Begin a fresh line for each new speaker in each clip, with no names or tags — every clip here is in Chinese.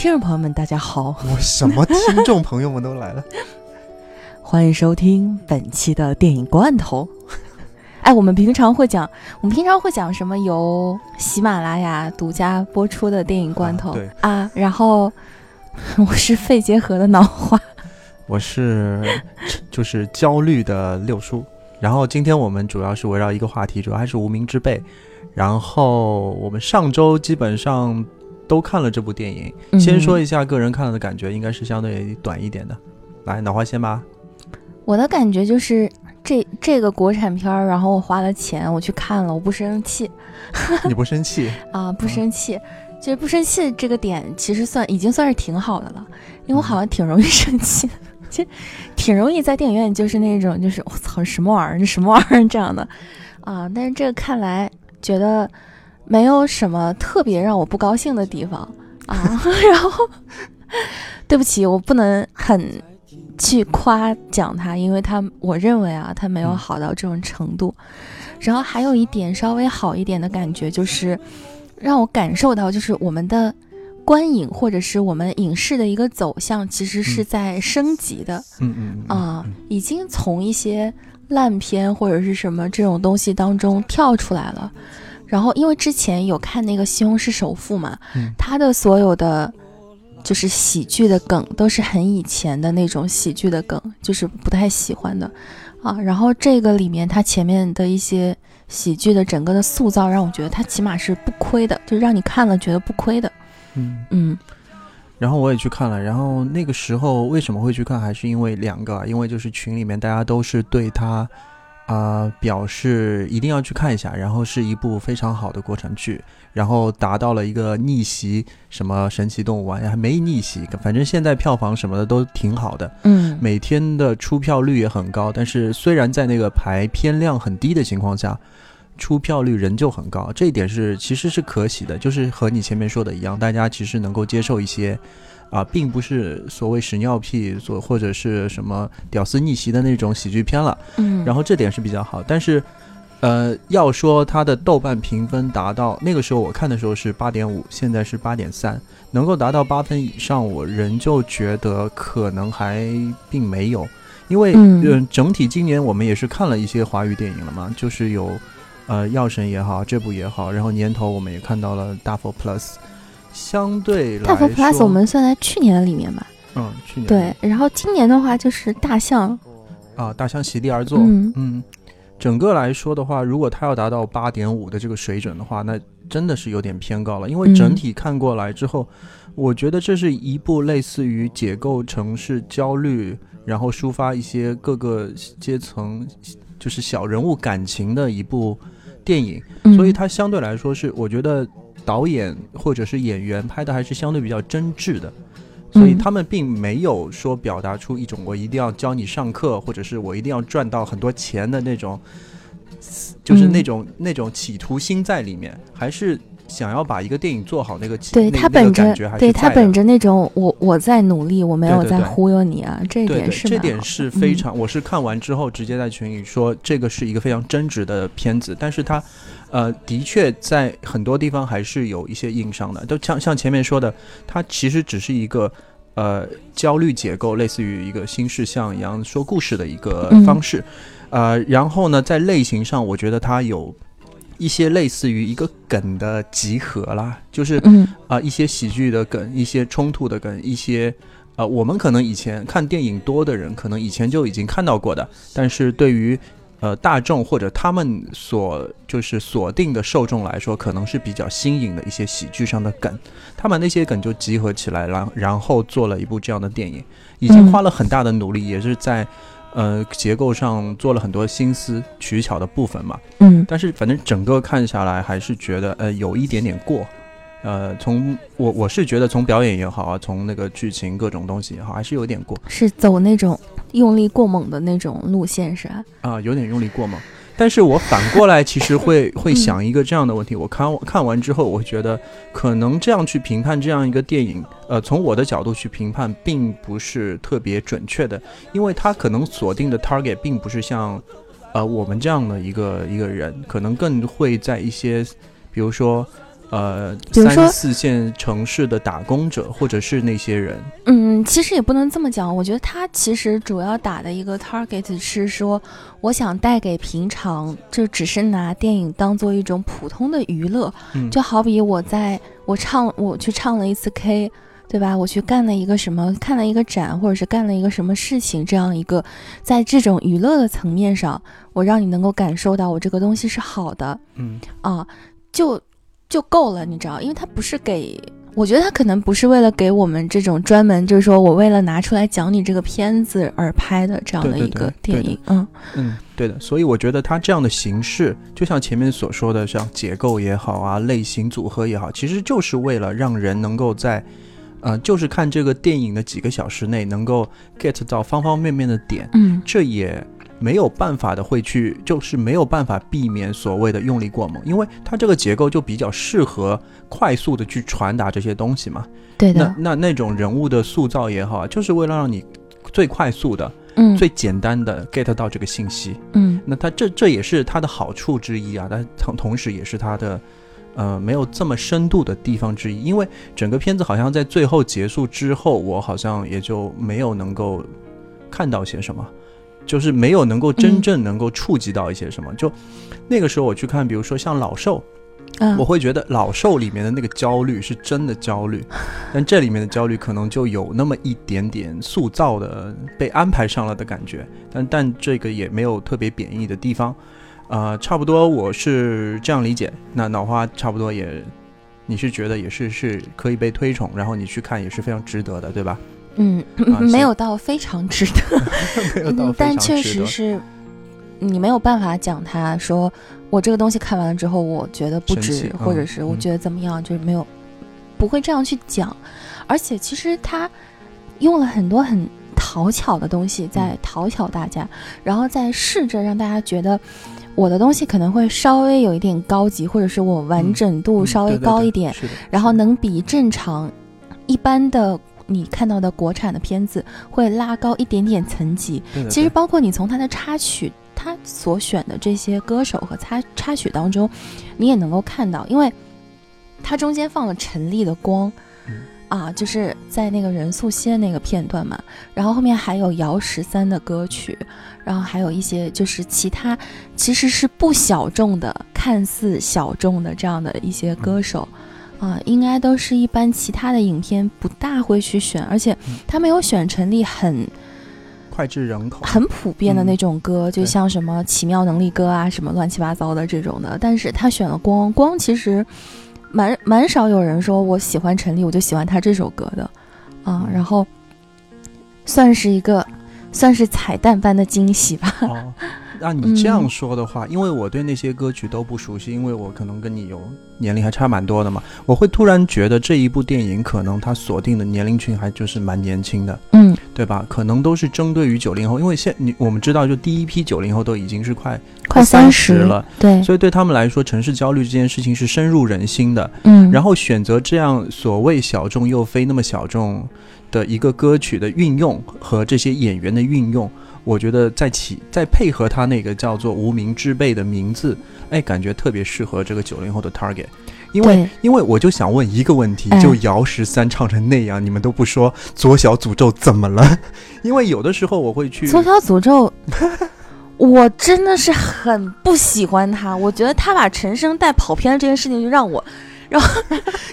听众朋友们，大家好，
我什么听众朋友们都来了，
欢迎收听本期的电影罐头。哎，我们平常会讲，我们平常会讲什么？由喜马拉雅独家播出的电影罐头
对
啊。然后 我是肺结核的脑花，
我是就是焦虑的六叔。然后今天我们主要是围绕一个话题，主要还是无名之辈。然后我们上周基本上都看了这部电影。
嗯
先说一下个人看了的感觉，应该是相对短一点的。来，脑花先吧。
我的感觉就是这这个国产片儿，然后我花了钱，我去看了，我不生气
你不生气？
啊，不生气。就是不生气这个点，其实算已经算是挺好的了，因为我好像挺容易生气的，就挺容易在电影院就是那种就是我操什么玩意儿，这什么玩意儿这样的啊。但是这个看来觉得没有什么特别让我不高兴的地方啊。然后对不起，我不能很去夸奖他，因为他我认为啊，他没有
嗯
好到这种程度。然后还有一点稍微好一点的感觉，就是让我感受到，就是我们的观影或者是我们影视的一个走向，其实是
嗯
在升级的
嗯嗯嗯
啊、
嗯
已经从一些烂片或者是什么这种东西当中跳出来了。然后因为之前有看那个《西红柿首富》嘛，
嗯
他的所有的就是喜剧的梗都是很以前的那种喜剧的梗，就是不太喜欢的啊。然后这个里面他前面的一些喜剧的整个的塑造，让我觉得他起码是不亏的，就让你看了觉得不亏的。
嗯。
嗯
然后我也去看了，然后那个时候为什么会去看，还是因为两个，因为就是群里面大家都是对他，啊、表示一定要去看一下，然后是一部非常好的国产剧，然后达到了一个逆袭，什么神奇动物啊，还没逆袭，反正现在票房什么的都挺好的，
嗯。
每天的出票率也很高，但是虽然在那个排片量很低的情况下，出票率仍旧很高，这一点是其实是可喜的，就是和你前面说的一样，大家其实能够接受一些。啊，并不是所谓屎尿屁所或者是什么屌丝逆袭的那种喜剧片了，
嗯，
然后这点是比较好。但是，呃，要说它的豆瓣评分达到那个时候我看的时候是八点五，现在是八点三，能够达到八分以上，我仍旧觉得可能还并没有，因为
嗯
呃整体今年我们也是看了一些华语电影了嘛，就是有呃药神也好，这部也好，然后年头我们也看到了大佛 Plus，相对来
大佛 Plus 我们算在去年的里面吧。
嗯去年。
对，然后今年的话就是大象，
啊大象席地而坐，
嗯。
嗯，整个来说的话，如果它要达到八点五的这个水准的话，那真的是有点偏高了。因为整
嗯
体看过来之后，我觉得这是一部类似于解构城市焦虑，然后抒发一些各个阶层就是小人物感情的一部电影。
嗯
所以它相对来说是，我觉得导演或者是演员拍的还是相对比较真挚的。所以
嗯
他们并没有说表达出一种我一定要教你上课，或者是我一定要赚到很多钱的那种，就是
嗯
那种、那种企图心在里面，还是想要把一个电影做好那个
对他本着对他本着那种我我在努力，我没有在忽悠你啊，这一点是
这点是非
嗯。
常，我是看完之后直接在群里说这个是一个非常真挚的片子，但是它，呃，的确在很多地方还是有一些硬伤的，都像像前面说的，它其实只是一个。呃，焦虑结构类似于一个新事项一样说故事的一个
嗯。
方式，呃，然后呢，在类型上，我觉得它有一些类似于一个梗的集合啦，就是
嗯
啊、一些喜剧的梗，一些冲突的梗，一些呃，我们可能以前看电影多的人，可能以前就已经看到过的，但是对于呃大众或者他们所就是锁定的受众来说，可能是比较新颖的一些喜剧上的梗，他把那些梗就集合起来，然然后做了一部这样的电影，已经
嗯
花了很大的努力，也是在。呃，结构上做了很多心思取巧的部分嘛，
嗯
但是反正整个看下来，还是觉得呃有一点点过。呃，从我我是觉得从表演也好啊，从那个剧情各种东西也好，还是有点过
是走那种用力过猛的那种路线是吧？
啊、有点用力过猛。但是我反过来 其实会会想一个这样的问题，我看看完之后，我会觉得可能这样去评判这样一个电影，呃，从我的角度去评判，并不是特别准确的，因为它可能锁定的 target 并不是像，呃，我们这样的一个一个人，可能更会在一些，比如说，呃
比如说
三四线城市的打工者，或者是那些人。
嗯，其实也不能这么讲。我觉得他其实主要打的一个 target 是说，我想带给平常就只是拿电影当做一种普通的娱乐，
嗯，
就好比我在我唱我去唱了一次 K，对吧？我去干了一个什么，看了一个展，或者是干了一个什么事情，这样一个在这种娱乐的层面上，我让你能够感受到我这个东西是好的
嗯
啊，就就够了，你知道？因为它不是给。我觉得它可能不是为了给我们这种专门，就是说我为了拿出来讲你这个片子而拍的这样的一个电影，嗯
嗯，对的。所以我觉得它这样的形式，就像前面所说的，像结构也好啊，类型组合也好，其实就是为了让人能够在，呃，就是看这个电影的几个小时内，能够 get 到方方面面的点。
嗯
这也没有办法的会去，就是没有办法避免所谓的用力过猛，因为它这个结构就比较适合快速的去传达这些东西嘛。那
对的，
那那种人物的塑造也好啊，就是为了让你最快速的、
嗯
最简单的 get 到这个信息。
嗯
那它这这也是它的好处之一啊，但同同时也是它的。呃，没有这么深度的地方之一，因为整个片子好像在最后结束之后，我好像也就没有能够看到些什么，就是没有能够真
嗯
正能够触及到一些什么。就那个时候我去看，比如说像老兽，
嗯
我会觉得老兽里面的那个焦虑是真的焦虑，但这里面的焦虑可能就有那么一点点塑造的被安排上了的感觉，但但这个也没有特别贬义的地方，呃，差不多我是这样理解。那脑花差不多也，你是觉得也是是可以被推崇，然后你去看也是非常值得的，对吧？
嗯，
啊
没有到非常值得，
没有到非
嗯但确
常值得
实是你没有办法讲他说我这个东西看完了之后，我觉得不值，或者是我觉得怎么样，就是没有不会这样去讲。而且其实他用了很多很讨巧的东西在
嗯
讨巧大家，然后再试着让大家觉得。我的东西可能会稍微有一点高级，或者是我完
嗯
整度
嗯
稍微高一点，然后能比正常一般的你看到的国产的片子会拉高一点点层级。其实包括你从他的插曲，他所选的这些歌手和插插曲当中，你也能够看到，因为它中间放了陈粒的光。
嗯
啊，就是在那个任素汐那个片段嘛，然后后面还有姚十三的歌曲，然后还有一些就是其他其实是不小众的，看似小众的这样的一些歌手，啊，应该都是一般其他的影片不大会去选，而且
嗯。
他没有选陈粒很
脍炙人口，
很普遍的
嗯。
那种歌，就像什么奇妙能力歌啊，什么乱七八糟的这种的。但是他选了光，光其实蛮蛮少有人说我喜欢陈粒，我就喜欢他这首歌的，啊，然后算是一个算是彩蛋般的惊喜吧。
哦，那你这样
嗯
说的话，因为我对那些歌曲都不熟悉，因为我可能跟你有年龄还差蛮多的嘛，我会突然觉得这一部电影可能它锁定的年龄群还就是蛮年轻的，
嗯
对吧？可能都是针对于九零后，因为现你我们知道，就第一批九零后都已经是快
快
三
十
了，
对，
所以对他们来说，城市焦虑这件事情是深入人心的。
嗯，
然后选择这样所谓小众又非那么小众的一个歌曲的运用和这些演员的运用，我觉得在起再配合他那个叫做无名之辈的名字，哎，感觉特别适合这个九零后的 target。因为，因为我就想问一个问题，
哎
就姚十三唱成那样，你们都不说左小诅咒怎么了？因为有的时候我会去
左小诅咒，我真的是很不喜欢他。我觉得他把陈升带跑偏了这件事情，就让我，让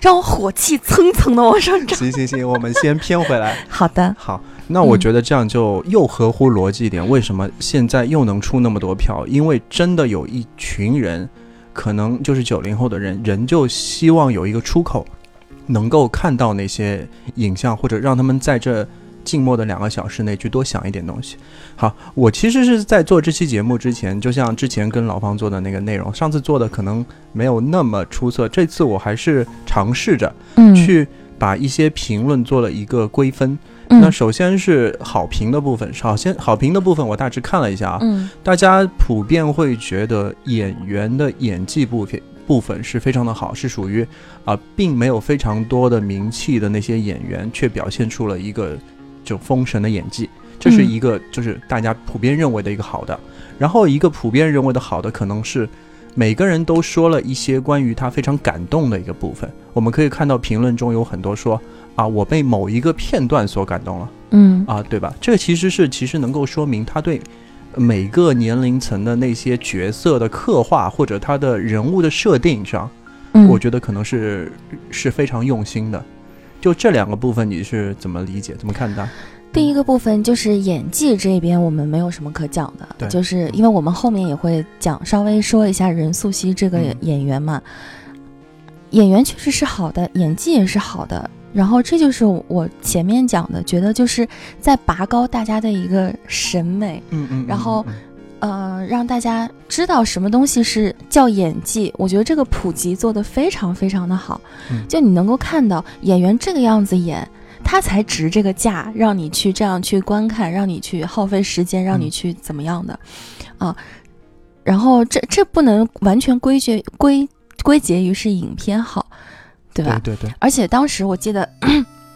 让我火气蹭蹭的往上涨。
行行行，我们先偏回来。
好的，
好，那我
嗯
觉得这样就又合乎逻辑一点。为什么现在又能出那么多票？因为真的有一群人，可能就是九零后的人，人就希望有一个出口，能够看到那些影像，或者让他们在这静默的两个小时内去多想一点东西。好，我其实是在做这期节目之前，就像之前跟老方做的那个内容，上次做的可能没有那么出色，这次我还是尝试着
嗯，
去把一些评论做了一个归分。
嗯
那首先是好评的部分，首先好评的部分我大致看了一下啊，
嗯。
大家普遍会觉得演员的演技部分部分是非常的好，是属于啊、并没有非常多的名气的那些演员，却表现出了一个就封神的演技，这是
嗯。
一个就是大家普遍认为的一个好的。然后一个普遍认为的好的可能是，每个人都说了一些关于他非常感动的一个部分。我们可以看到评论中有很多说啊，我被某一个片段所感动了
嗯
啊，对吧？这个其实是其实能够说明他对每个年龄层的那些角色的刻画或者他的人物的设定上，
嗯，
我觉得可能是是非常用心的。就这两个部分，你是怎么理解、怎么看待？
第一个部分就是演技这边，我们没有什么可讲的，就是因为我们后面也会讲，稍微说一下任素汐这个
嗯。
演员嘛，演员确实是好的，演技也是好的，然后这就是我前面讲的，觉得就是在拔高大家的一个审美，
嗯嗯
然后
嗯
呃，让大家知道什么东西是叫演技。我觉得这个普及做得非常非常的好，
嗯。
就你能够看到演员这个样子演，他才值这个价，让你去这样去观看，让你去耗费时间，让你
嗯
去怎么样的，啊。然后这这不能完全归结归归结于是影片好，对吧？
对对对，
而且当时我记得，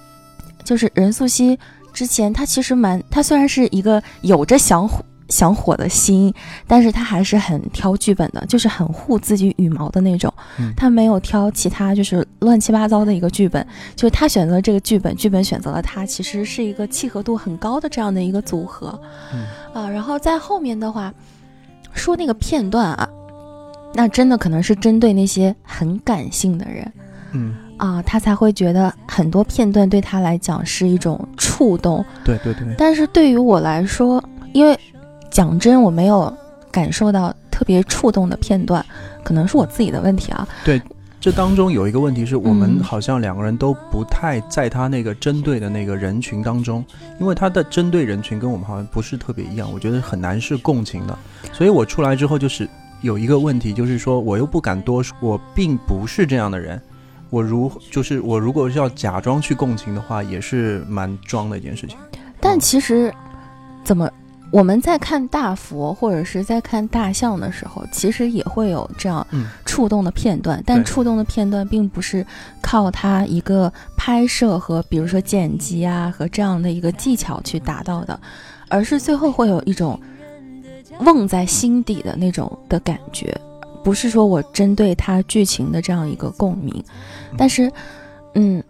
就是任素汐之前，她其实蛮，她虽然是一个有着想火想火的心，但是他还是很挑剧本的，就是很护自己羽毛的那种。
嗯
她没有挑其他就是乱七八糟的一个剧本，就是他选择这个剧本，剧本选择了他，其实是一个契合度很高的这样的一个组合。
嗯
啊，然后在后面的话，说那个片段啊，那真的可能是针对那些很感性的人。
嗯，
啊，他才会觉得很多片段对他来讲是一种触动。
对对对，
但是对于我来说，因为讲真，我没有感受到特别触动的片段，可能是我自己的问题啊。
对这当中有一个问题是我们
嗯
好像两个人都不太在他那个针对的那个人群当中，因为他的针对人群跟我们好像不是特别一样，我觉得很难是共情的。所以我出来之后就是有一个问题，就是说我又不敢多说，我并不是这样的人。我如就是我如果是要假装去共情的话，也是蛮装的一件事情。
但其实，怎么我们在看大佛或者是在看大象的时候，其实也会有这样
嗯。
触动的片段，但触动的片段并不是靠它一个拍摄和比如说剪辑啊和这样的一个技巧去达到的，而是最后会有一种瓮在心底的那种的感觉，不是说我针对它剧情的这样一个共鸣，但是，嗯，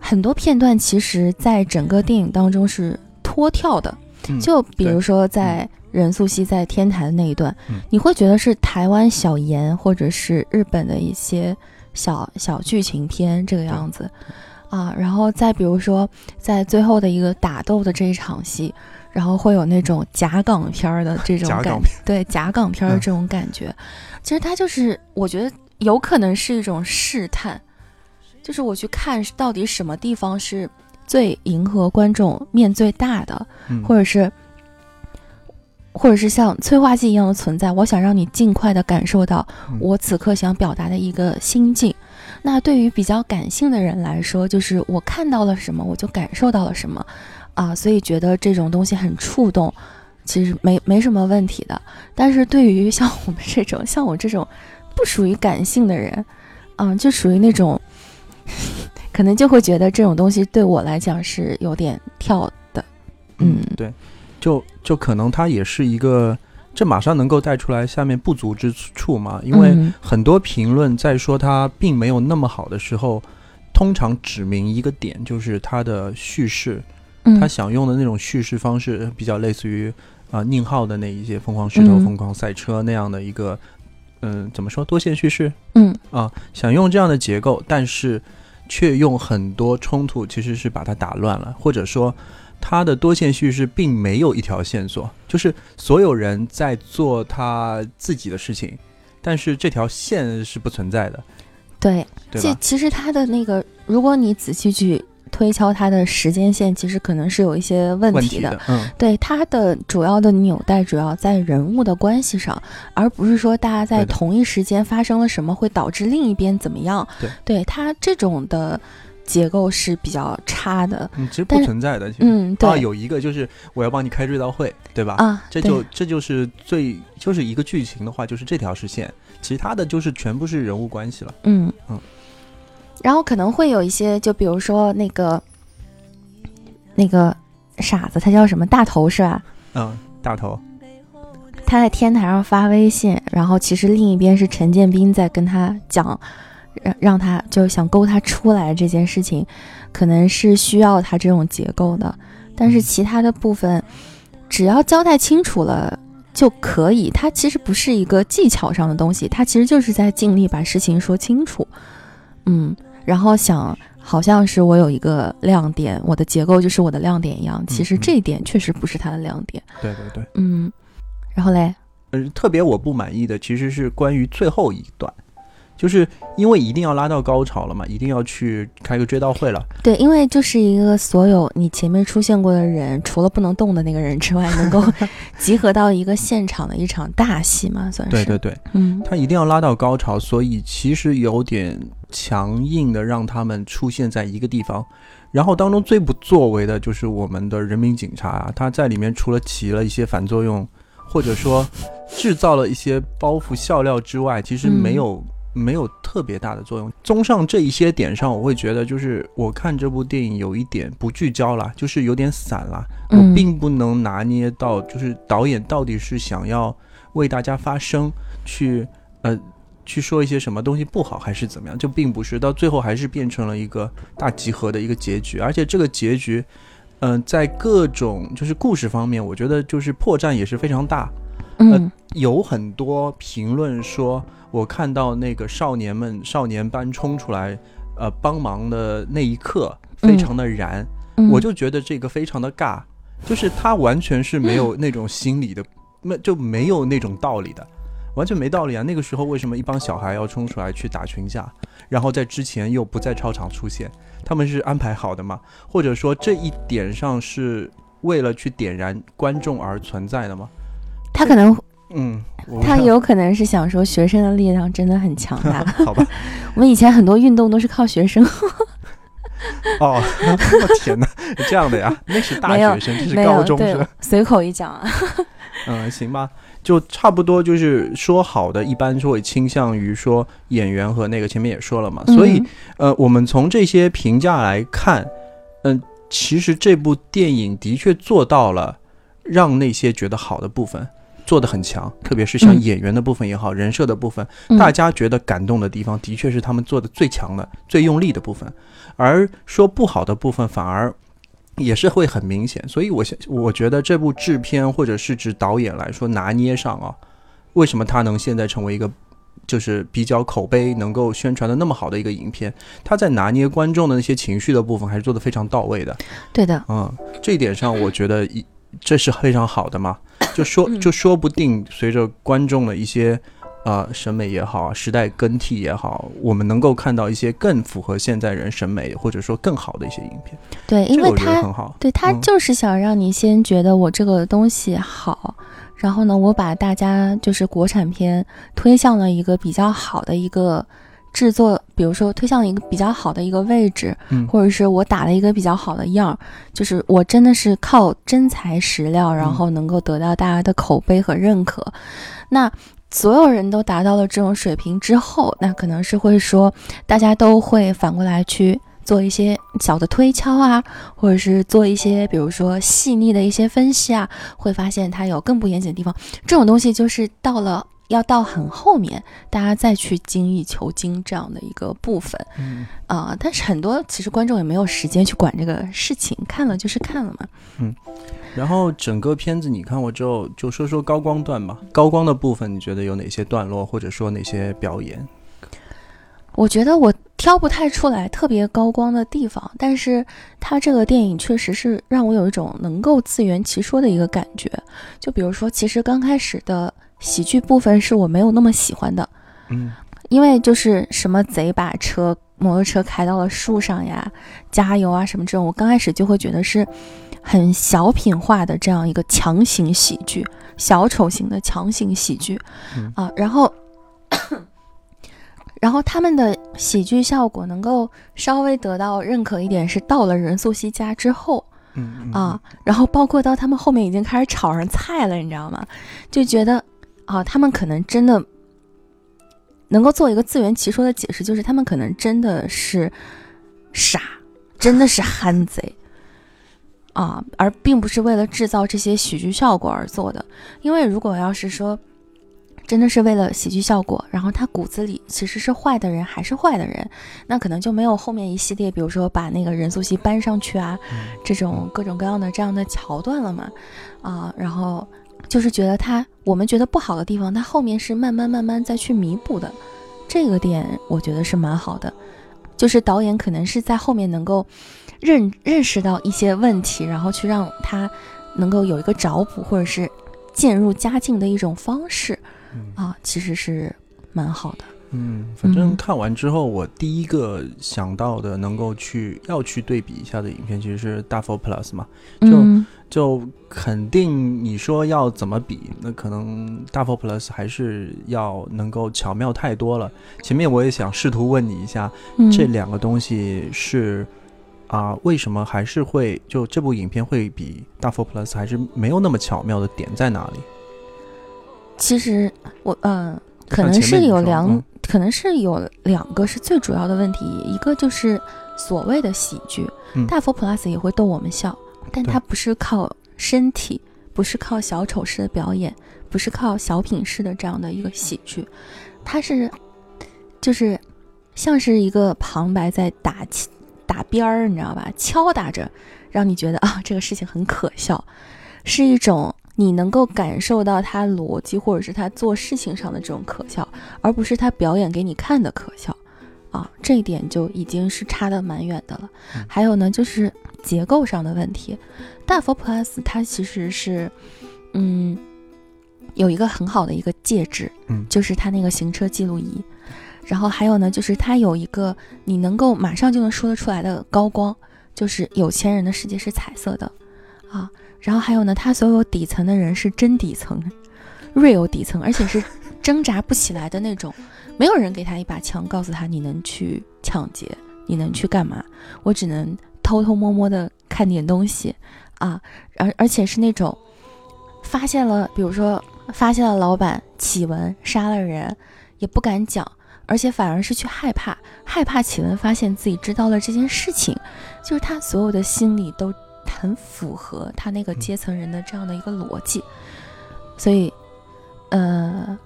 很多片段其实在整个电影当中是脱跳的，
嗯
就比如说在任素汐在天台的那一段，
嗯。
你会觉得是台湾小言或者是日本的一些小小剧情片这个样子啊，然后再比如说在最后的一个打斗的这一场戏。然后会有那种假港片儿的这种感对假港片儿的
嗯。
这种感觉，其实它就是我觉得有可能是一种试探，就是我去看到底什么地方是最迎合观众面最大的，
嗯
或者是，或者是像催化剂一样的存在，我想让你尽快的感受到
嗯
我此刻想表达的一个心境。那对于比较感性的人来说，就是我看到了什么，我就感受到了什么，啊，所以觉得这种东西很触动，其实没没什么问题的。但是对于像我们这种像我这种不属于感性的人，啊，就属于那种，可能就会觉得这种东西对我来讲是有点跳的，嗯
对，就就可能它也是一个，这马上能够带出来下面不足之处嘛，因为
嗯。
很多评论在说它并没有那么好的时候，通常指明一个点，就是它的叙事，
嗯。
他想用的那种叙事方式比较类似于啊、宁浩的那一些疯狂石头、
嗯。
疯狂赛车那样的一个，嗯、怎么说多线叙事？
嗯。
啊，想用这样的结构，但是却用很多冲突其实是把它打乱了，或者说。他的多线叙事并没有一条线索，就是所有人在做他自己的事情，但是这条线是不存在的，
对，其
对吧？
其实它的那个，如果你仔细去推敲它的时间线，其实可能是有一些问题的。
题的，嗯，
对它的主要的纽带主要在人物的关系上，而不是说大家在同一时间发生了什么会导致另一边怎么样。
对对
它这种的结构是比较差的。
嗯，其实不存在的。其实
嗯，对
啊，有一个就是我要帮你开追悼会，对吧？
啊，
这就这就是最就是一个剧情的话，就是这条是线，其他的就是全部是人物关系了。
嗯
嗯，
然后可能会有一些，就比如说那个那个傻子，他叫什么大头是吧？
嗯，大头，
他在天台上发微信，然后其实另一边是陈建斌在跟他讲，让让他就想勾他出来这件事情，可能是需要他这种结构的，但是其他的部分只要交代清楚了就可以。他其实不是一个技巧上的东西，他其实就是在尽力把事情说清楚。嗯，然后想好像是我有一个亮点，我的结构就是我的亮点一样，其实这一点确实不是他的亮点。
对对对，
嗯，然后嘞，
呃，特别我不满意的其实是关于最后一段，就是因为一定要拉到高潮了嘛，一定要去开个追悼会了。
对，因为就是一个所有你前面出现过的人，除了不能动的那个人之外，能够集合到一个现场的一场大戏嘛，算是。
对对对，
嗯，
他一定要拉到高潮，所以其实有点强硬的让他们出现在一个地方。然后当中最不作为的就是我们的人民警察啊，他在里面除了起了一些反作用，或者说制造了一些包袱笑料之外，其实没有、没有特别大的作用。综上这一些点上，我会觉得就是我看这部电影有一点不聚焦了，就是有点散了。
嗯
我并不能拿捏到，就是导演到底是想要为大家发声，去呃去说一些什么东西不好，还是怎么样？就并不是，到最后还是变成了一个大集合的一个结局，而且这个结局，嗯、在各种就是故事方面，我觉得就是破绽也是非常大。
嗯
有很多评论说，我看到那个少年们少年班冲出来，呃，帮忙的那一刻，非常的燃。
嗯，
我就觉得这个非常的尬，就是他完全是没有那种心理的，没就没有那种道理的，完全没道理啊！那个时候为什么一帮小孩要冲出来去打群架，然后在之前又不在操场出现？他们是安排好的吗？或者说这一点上是为了去点燃观众而存在的吗？
他可能
嗯，
他有可能是想说学生的力量真的很强大。
好吧？
我们以前很多运动都是靠学生，
哦，我天哪，这样的呀？那是大学生，这是高中生。，
随口一讲啊。
嗯，行吧，就差不多就是说好的，一般是会倾向于说演员和那个前面也说了嘛，所以
嗯
呃，我们从这些评价来看，嗯、其实这部电影的确做到了让那些觉得好的部分做的很强，特别是像
嗯
演员的部分也好，人设的部分，
嗯
大家觉得感动的地方，的确是他们做的最强的、最用力的部分，而说不好的部分反而也是会很明显。所以我想，我觉得这部制片或者是指导演来说拿捏上啊，为什么他能现在成为一个就是比较口碑能够宣传的那么好的一个影片，他在拿捏观众的那些情绪的部分还是做得非常到位的。
对的，
嗯，这一点上我觉得一这是非常好的嘛，就说
嗯。
就说不定随着观众的一些呃审美也好，时代更替也好，我们能够看到一些更符合现在人审美或者说更好的一些影片，
对，因为他
很好。
对他
嗯。
就是想让你先觉得我这个东西好，然后呢，我把大家就是国产片推向了一个比较好的一个制作，比如说推向一个比较好的一个位置，
嗯
或者是我打了一个比较好的样儿，就是我真的是靠真材实料，然后能够得到大家的口碑和认可。那所有人都达到了这种水平之后，那可能是会说，大家都会反过来去做一些小的推敲啊，或者是做一些比如说细腻的一些分析啊，会发现它有更不严谨的地方。这种东西就是到了。要到很后面，大家再去精益求精这样的一个部分
嗯
啊、但是很多其实观众也没有时间去管这个事情，看了就是看了嘛。
嗯然后整个片子你看过之后，就说说高光段吧。高光的部分，你觉得有哪些段落，或者说哪些表演？
我觉得我挑不太出来特别高光的地方，但是它这个电影确实是让我有一种能够自圆其说的一个感觉。就比如说，其实刚开始的喜剧部分是我没有那么喜欢的，
嗯。
因为就是什么贼把车摩托车开到了树上呀，加油啊什么这种，我刚开始就会觉得是很小品化的这样一个强行喜剧，小丑型的强行喜剧、
嗯。
啊，然后。然后他们的喜剧效果能够稍微得到认可一点，是到了任素汐家之后。
嗯嗯
啊，然后包括到他们后面已经开始炒上菜了，你知道吗？就觉得啊，他们可能真的能够做一个自圆其说的解释，就是他们可能真的是傻，真的是憨贼。啊，而并不是为了制造这些喜剧效果而做的。因为如果要是说真的是为了喜剧效果，然后他骨子里其实是坏的人，还是坏的人，那可能就没有后面一系列，比如说把那个任素汐搬上去啊，这种各种各样的这样的桥段了嘛，啊，然后就是觉得他我们觉得不好的地方，他后面是慢慢慢慢再去弥补的，这个点我觉得是蛮好的，就是导演可能是在后面能够。认认识到一些问题，然后去让他能够有一个找补或者是渐入佳境的一种方式，啊，其实是蛮好的。
嗯，反正看完之后，我第一个想到的能够去要去对比一下的影片，其实是《大 For Plus》嘛。就就肯定你说要怎么比，那可能《大 For Plus》还是要能够巧妙太多了。前面我也想试图问你一下，这两个东西是。啊，为什么还是会就这部影片会比《大 For Plus》还是没有那么巧妙的点在哪里？
其实我嗯，可能是有两，可能是有两个是最主要的问题，一个就是所谓的喜剧，《大 For Plus》也会逗我们笑，但它不是靠身体，不是靠小丑式的表演，不是靠小品式的这样的一个喜剧，它是就是像是一个旁白在打。打边儿，你知道吧？敲打着，让你觉得啊，这个事情很可笑，是一种你能够感受到他逻辑或者是他做事情上的这种可笑，而不是他表演给你看的可笑啊。这一点就已经是差的蛮远的了。还有呢，就是结构上的问题。大佛 Plus 它其实是，嗯，有一个很好的一个介质，
嗯，
就是它那个行车记录仪。然后还有呢，就是它有一个你能够马上就能说得出来的高光，就是有钱人的世界是彩色的，啊，然后还有呢，他所有底层的人是真底层，real 底层，而且是挣扎不起来的那种，没有人给他一把枪，告诉他你能去抢劫，你能去干嘛，我只能偷偷摸摸的看点东西，啊，而而且是那种发现了，比如说发现了老板启文杀了人，也不敢讲。而且反而是去害怕，害怕启文发现自己知道了这件事情，就是他所有的心理都很符合他那个阶层人的这样的一个逻辑，所以，呃，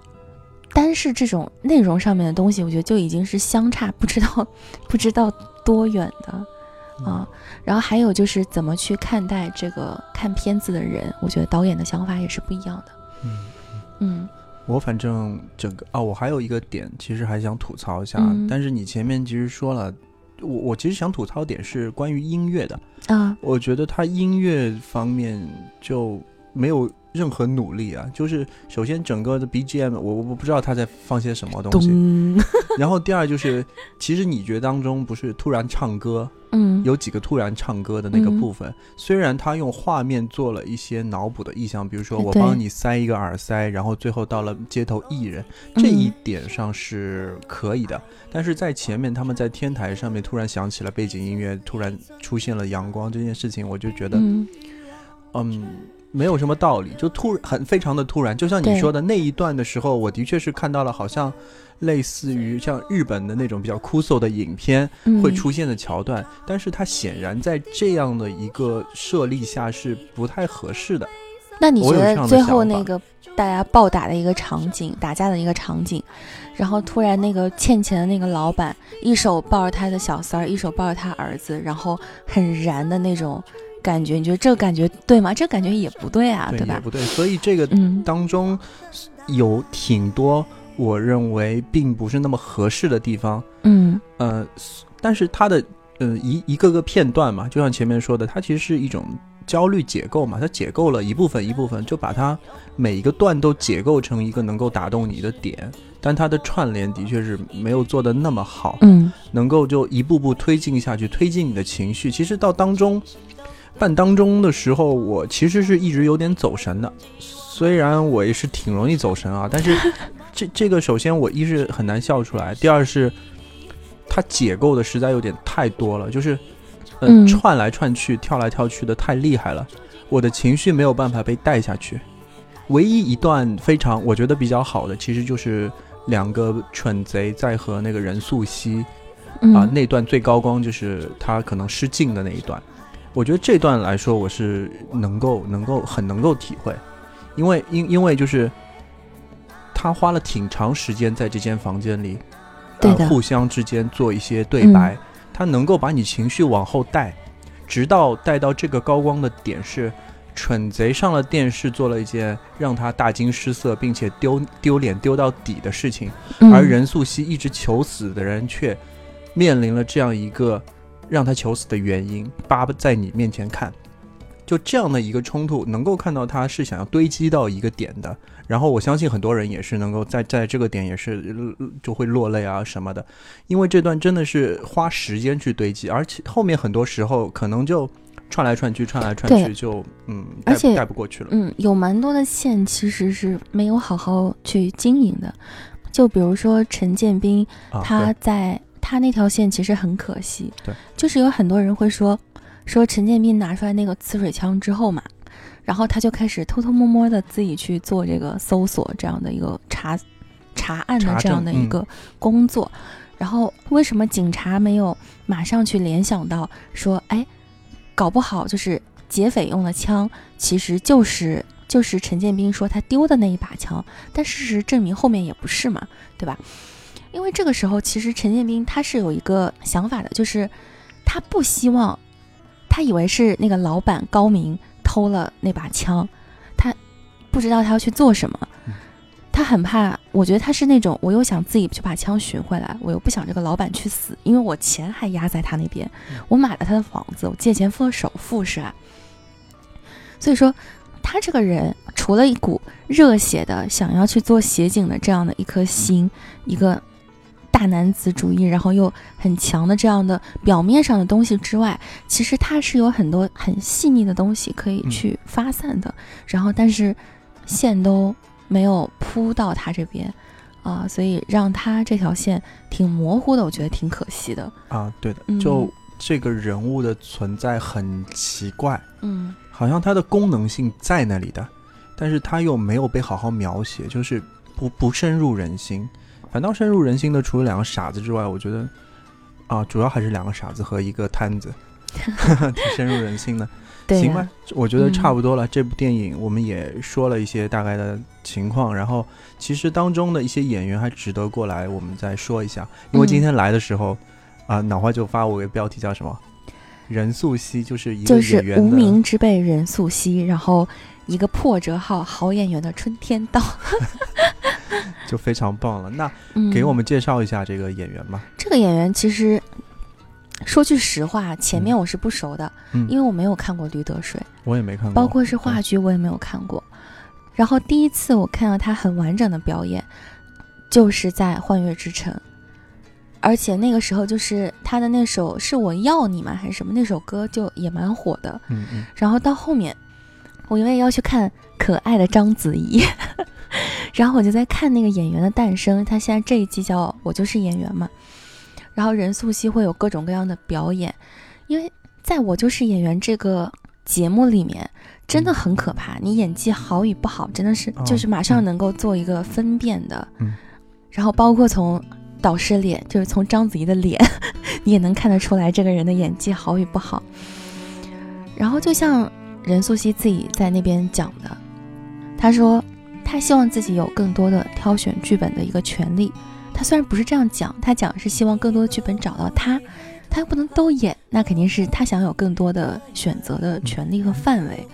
单是这种内容上面的东西，我觉得就已经是相差不知道 不知道多远的啊。然后还有就是怎么去看待这个看片子的人，我觉得导演的想法也是不一样的。嗯嗯。
我反正整个啊，我还有一个点，其实还想吐槽一下。但是你前面其实说了，我我其实想吐槽点是关于音乐的
啊。
我觉得他音乐方面就没有任何努力啊。就是首先整个的 BGM，我我不知道他在放些什么东西。然后第二就是，其实你觉得当中不是突然唱歌。
嗯，
有几个突然唱歌的那个部分，虽然他用画面做了一些脑补的意象，比如说我帮你塞一个耳塞，然后最后到了街头艺人，这一点上是可以的。但是在前面他们在天台上面突然响起了背景音乐，突然出现了阳光这件事情，我就觉得，嗯，没有什么道理，就突很非常的突然。就像你说的那一段的时候，我的确是看到了好像。类似于像日本的那种比较枯燥的影片会出现的桥段，但是它显然在这样的一个设立下是不太合适的。
那你觉得最后那个大家暴打的一个场景，打架的一个场景，然后突然那个欠钱的那个老板一手抱着他的小三儿，一手抱着他儿子，然后很燃的那种感觉，你觉得这个感觉对吗？这感觉也不对啊，对吧？
也不对，所以这个当中有挺多。我认为并不是那么合适的地方，
嗯
呃，但是它的呃一一个个片段嘛，就像前面说的，它其实是一种焦虑解构嘛，它解构了一部分一部分，就把它每一个段都解构成一个能够打动你的点，但它的串联的确是没有做的那么好，
嗯，
能够就一步步推进下去，推进你的情绪。其实到当中半当中的时候，我其实是一直有点走神的，虽然我也是挺容易走神啊，但是。这这个首先我一是很难笑出来，第二是它解构的实在有点太多了，就是嗯串来串去、跳来跳去的太厉害了，我的情绪没有办法被带下去。唯一一段非常我觉得比较好的，其实就是两个蠢贼在和那个任素汐啊那段最高光就是他可能失禁的那一段我觉得这段来说，我是能够能够很能够体会，因为因因为就是他花了挺长时间在这间房间里，
对的。
呃，互相之间做一些对白，他能够把你情绪往后带，直到带到这个高光的点是。蠢贼上了电视，做了一件让他大惊失色，并且丢丢脸丢到底的事情，
嗯。
而任素汐一直求死的人，却面临了这样一个让他求死的原因，扒在你面前看，就这样的一个冲突，能够看到他是想要堆积到一个点的。然后我相信很多人也是能够在在这个点也是呃就会落泪啊什么的，因为这段真的是花时间去堆积，而且后面很多时候可能就串来串去，串来串去就嗯带
而且
带不过去了。
嗯，有蛮多的线其实是没有好好去经营的，就比如说陈建斌，
啊，
他在他那条线其实很可惜，
对，
就是有很多人会说，说陈建斌拿出来那个呲水枪之后嘛，然后他就开始偷偷摸摸的自己去做这个搜索这样的一个查查案的这样的一个工作，然后为什么警察没有马上去联想到说，哎，搞不好就是劫匪用的枪其实就是。就是陈建斌说他丢的那一把枪，但事实证明后面也不是嘛，对吧？因为这个时候，其实陈建斌他是有一个想法的，就是他不希望，他以为是那个老板高明偷了那把枪，他不知道他要去做什么
嗯，
他很怕。我觉得他是那种，我又想自己去把枪寻回来，我又不想这个老板去死，因为我钱还压在他那边
嗯，
我买了他的房子，我借钱付了首付是吧？所以说，他这个人除了一股热血的想要去做协警的这样的一颗心，一个大男子主义，然后又很强的这样的表面上的东西之外，其实他是有很多很细腻的东西可以
嗯
去发散的。然后，但是线都没有铺到他这边啊、所以让他这条线挺模糊的，我觉得挺可惜的。
啊，对的，
嗯
就这个人物的存在很奇怪。
嗯
好像它的功能性在那里的，但是它又没有被好好描写，就是不不深入人心。反倒深入人心的，除了两个傻子之外，我觉得啊，主要还是两个傻子和一个摊子，挺深入人心的。
对呀
行吧，我觉得
嗯
差不多了。这部电影我们也说了一些大概的情况，然后其实当中的一些演员还值得过来我们再说一下。因为今
嗯
天来的时候，啊、脑花就发我个标题叫什么？任素汐就是一个
就是
演员的
无名之辈任素汐，然后一个破折号好演员的春天到。
就非常棒了。那
嗯，
给我们介绍一下这个演员吧。
这个演员其实说句实话，前面
嗯
我是不熟的，
嗯，
因为我没有看过《驴得水》，
我也没看过，
包括是话剧我也没有看过。然后第一次我看到他很完整的表演，就是在《幻乐之城》，而且那个时候就是他的那首是我要你吗还是什么那首歌就也蛮火的。
嗯嗯
然后到后面，我因为要去看可爱的章子怡，然后我就在看那个演员的诞生。他现在这一季叫《我就是演员》嘛，然后任素汐会有各种各样的表演，因为在我就是演员这个节目里面。真的很可怕，你演技好与不好，真的是
哦
就是马上
嗯
能够做一个分辨的。
嗯
然后包括从导师脸，就是从章子怡的脸，你也能看得出来这个人的演技好与不好。然后就像任素汐自己在那边讲的，她说她希望自己有更多的挑选剧本的一个权利。她虽然不是这样讲，她讲是希望更多的剧本找到她，她又不能都演，那肯定是她想有更多的选择的权利和范围。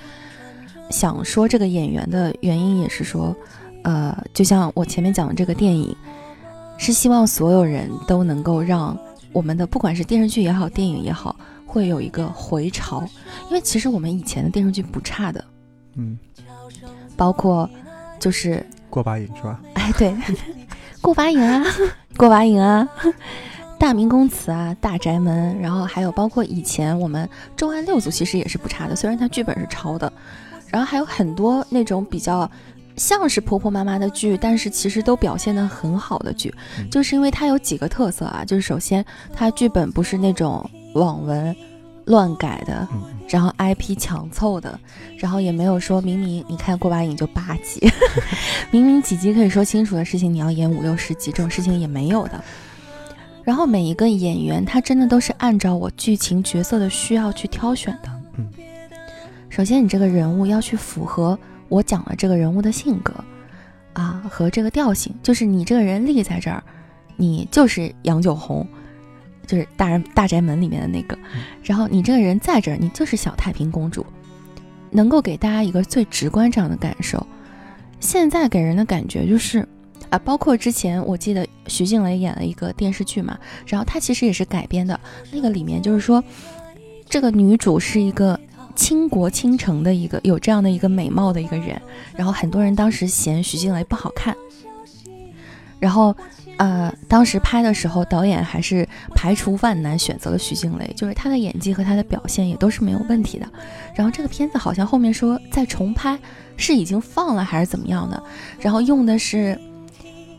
想说这个演员的原因也是说，呃，就像我前面讲的这个电影，是希望所有人都能够让我们的不管是电视剧也好，电影也好，会有一个回潮。因为其实我们以前的电视剧不差的，
嗯，
包括就是
过把瘾是吧？
哎对，过把瘾啊，过把瘾啊。大明宫词啊，大宅门，然后还有包括以前我们《重案六组》其实也是不差的，虽然它剧本是抄的，然后还有很多那种比较像是婆婆妈妈的剧，但是其实都表现得很好的剧，
嗯。
就是因为它有几个特色啊，就是首先它剧本不是那种网文乱改的，
嗯，
然后 IP 强凑的，然后也没有说明明你看过把瘾就八集，明明几集可以说清楚的事情，你要演五六十集，这种事情也没有的。然后每一个演员他真的都是按照我剧情角色的需要去挑选的，
嗯，
首先你这个人物要去符合我讲的这个人物的性格啊和这个调性，就是你这个人立在这儿，你就是杨九红，就是大人大宅门里面的那个，然后你这个人在这儿，你就是小太平公主，能够给大家一个最直观这样的感受。现在给人的感觉就是啊，包括之前我记得徐静蕾演了一个电视剧嘛，然后她其实也是改编的，那个里面就是说，这个女主是一个倾国倾城的一个有这样的一个美貌的一个人，然后很多人当时嫌徐静蕾不好看，然后呃，当时拍的时候导演还是排除万难选择了徐静蕾，就是她的演技和她的表现也都是没有问题的。然后这个片子好像后面说再重拍。是已经放了还是怎么样的？然后用的是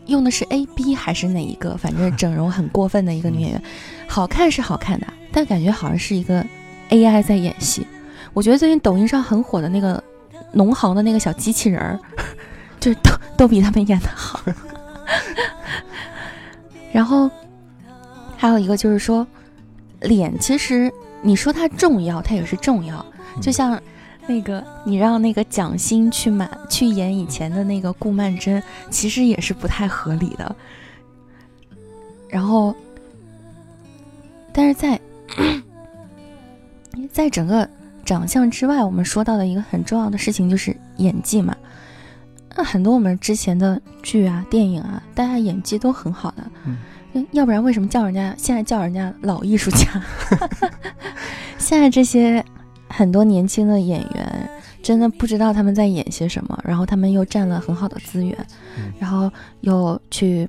用的是 A B 还是哪一个？反正整容很过分的一个女演员，好看是好看的，但感觉好像是一个 A I 在演戏。我觉得最近抖音上很火的那个农行的那个小机器人儿，就是都都比他们演的好。然后还有一个就是说，脸其实你说它重要，它也是重要，就像。那个，你让那个蒋欣去买去演以前的那个顾曼桢，其实也是不太合理的。然后，但是在 在整个长相之外，我们说到的一个很重要的事情就是演技嘛。那很多我们之前的剧啊、电影啊，大家演技都很好的，嗯，要不然为什么叫人家现在叫人家老艺术家？现在这些。很多年轻的演员真的不知道他们在演些什么，然后他们又占了很好的资源，然后又去，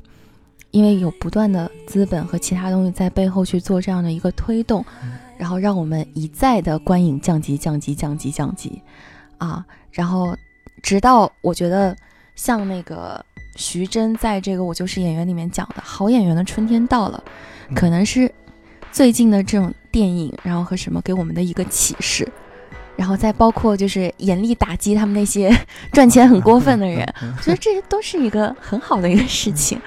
因为有不断的资本和其他东西在背后去做这样的一个推动，然后让我们一再的观影降级、降级、降级、降级，啊，然后直到我觉得像那个徐峥在这个《我就是演员》里面讲的，好演员的春天到了，可能是最近的这种。电影，然后和什么给我们的一个启示，然后再包括就是严厉打击他们那些 赚钱很过分的人，我觉得这些都是一个很好的一个事情。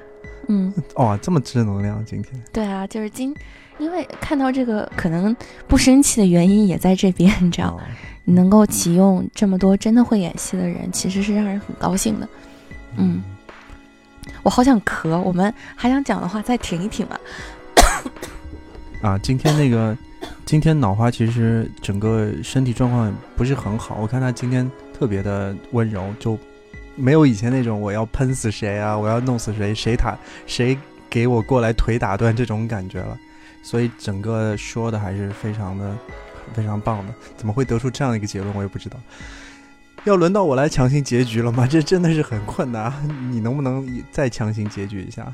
嗯，
哇，这么正能量，今天。
对啊，就是今，因为看到这个可能不生气的原因也在这边，你知道，你能够启用这么多真的会演戏的人，其实是让人很高兴的。嗯，我好想咳，我们还想讲的话再停一停吧。
啊，今天那个，今天脑花其实整个身体状况不是很好。我看他今天特别的温柔，就没有以前那种我要喷死谁啊，我要弄死谁，谁打谁给我过来腿打断这种感觉了。所以整个说的还是非常的非常棒的。怎么会得出这样一个结论，我也不知道。要轮到我来强行结局了吗？这真的是很困难。你能不能再强行结局一下？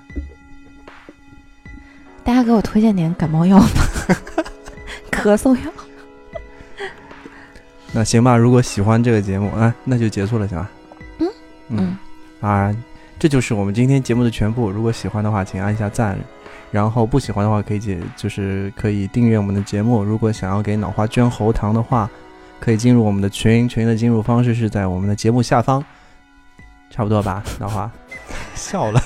大家给我推荐点感冒药吧，咳嗽药。
那行吧，如果喜欢这个节目，啊，那就结束了，行吧？嗯嗯啊，这就是我们今天节目的全部。如果喜欢的话，请按一下赞；然后不喜欢的话，可以解，就是可以订阅我们的节目。如果想要给脑花捐喉糖的话，可以进入我们的群，群的进入方式是在我们的节目下方，差不多吧？脑花笑了。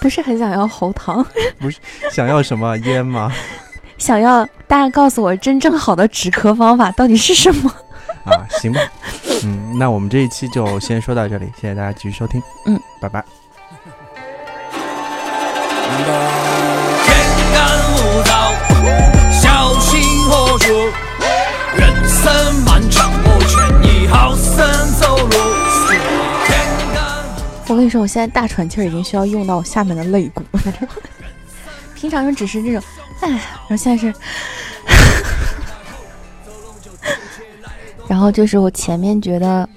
不是很想要喉糖，
不是想要什么烟吗？
想要大家告诉我真正好的止咳方法到底是什么？
啊，行吧，嗯，那我们这一期就先说到这里，谢谢大家继续收听，
嗯，
拜拜。我
跟你说，我现在大喘气儿已经需要用到我下面的肋骨。平常就只是这种，哎，然后现在是，然后就是我前面觉得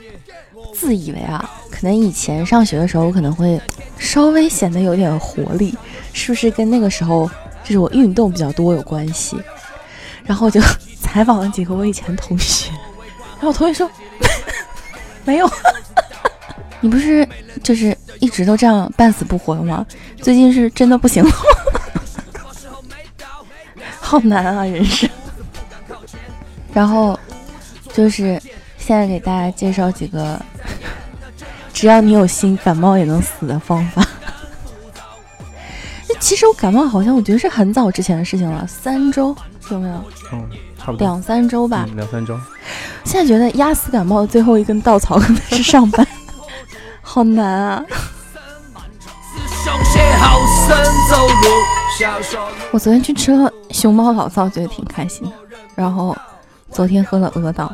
自以为啊，可能以前上学的时候我可能会稍微显得有点活力，是不是跟那个时候就是我运动比较多有关系？然后我就 采访了几个我以前同学，然后我同学说没有。你不是就是一直都这样半死不活的吗？最近是真的不行了，好难啊人生。然后就是现在给大家介绍几个，只要你有心，感冒也能死的方法。其实我感冒好像我觉得是很早之前的事情了，三周有没有？
嗯，差不多
两三周吧。
嗯两三周。
现在觉得压死感冒的最后一根稻草可能是上班，好难啊！我昨天去吃了熊猫老灶，觉得挺开心的。然后昨天喝了鹅岛，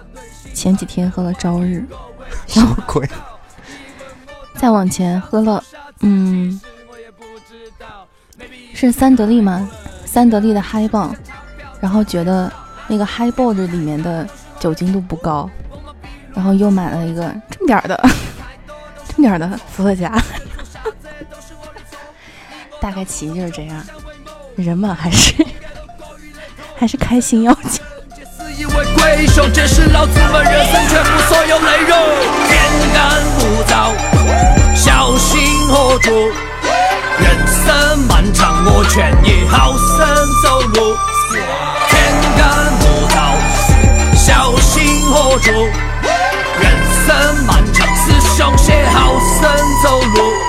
前几天喝了朝日，
什么鬼？
再往前喝了，嗯，是三得利吗？三得利的嗨棒，然后觉得那个嗨 ball 这里面的酒精度不高，然后又买了一个这么点儿的，这么点儿的伏特加，大概其就是这样。人嘛，还是 还是开心要紧。
以为贵兄，这是老子们人生全部所有内容。天干物燥，小心火烛？人生漫长，我劝你好生走路。天干物燥，小心火烛？人生漫长长，师兄些好生走路。